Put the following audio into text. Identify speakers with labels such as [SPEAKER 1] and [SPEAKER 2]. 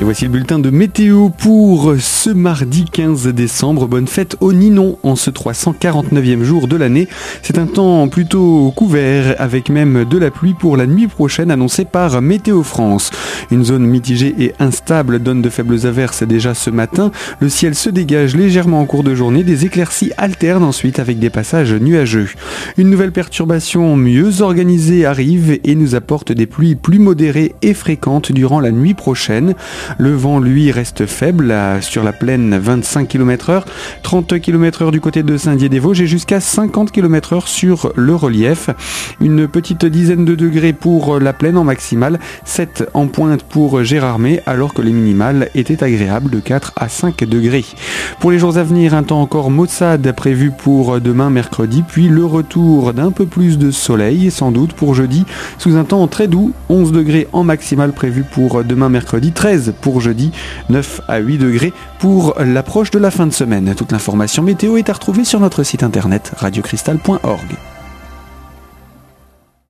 [SPEAKER 1] Et voici le bulletin de météo pour ce mardi 15 décembre. Bonne fête au Ninon en ce 349e jour de l'année. C'est un temps plutôt couvert avec même de la pluie pour la nuit prochaine annoncée par Météo France. Une zone mitigée et instable donne de faibles averses déjà ce matin. Le ciel se dégage légèrement en cours de journée. Des éclaircies alternent ensuite avec des passages nuageux. Une nouvelle perturbation mieux organisée arrive et nous apporte des pluies plus modérées et fréquentes durant la nuit prochaine. Le vent, lui, reste faible sur la plaine 25 km heure, 30 km heure du côté de Saint-Dié-des-Vosges et jusqu'à 50 km heure sur le relief. Une petite dizaine de degrés pour la plaine en maximale, 7 en pointe pour Gérardmer alors que les minimales étaient agréables de 4 à 5 degrés. Pour les jours à venir, un temps encore maussade prévu pour demain mercredi, puis le retour d'un peu plus de soleil sans doute pour jeudi sous un temps très doux, 11 degrés en maximale prévu pour demain mercredi, 13 pour jeudi, 9 à 8 degrés pour l'approche de la fin de semaine. Toute l'information météo est à retrouver sur notre site internet radiocristal.org.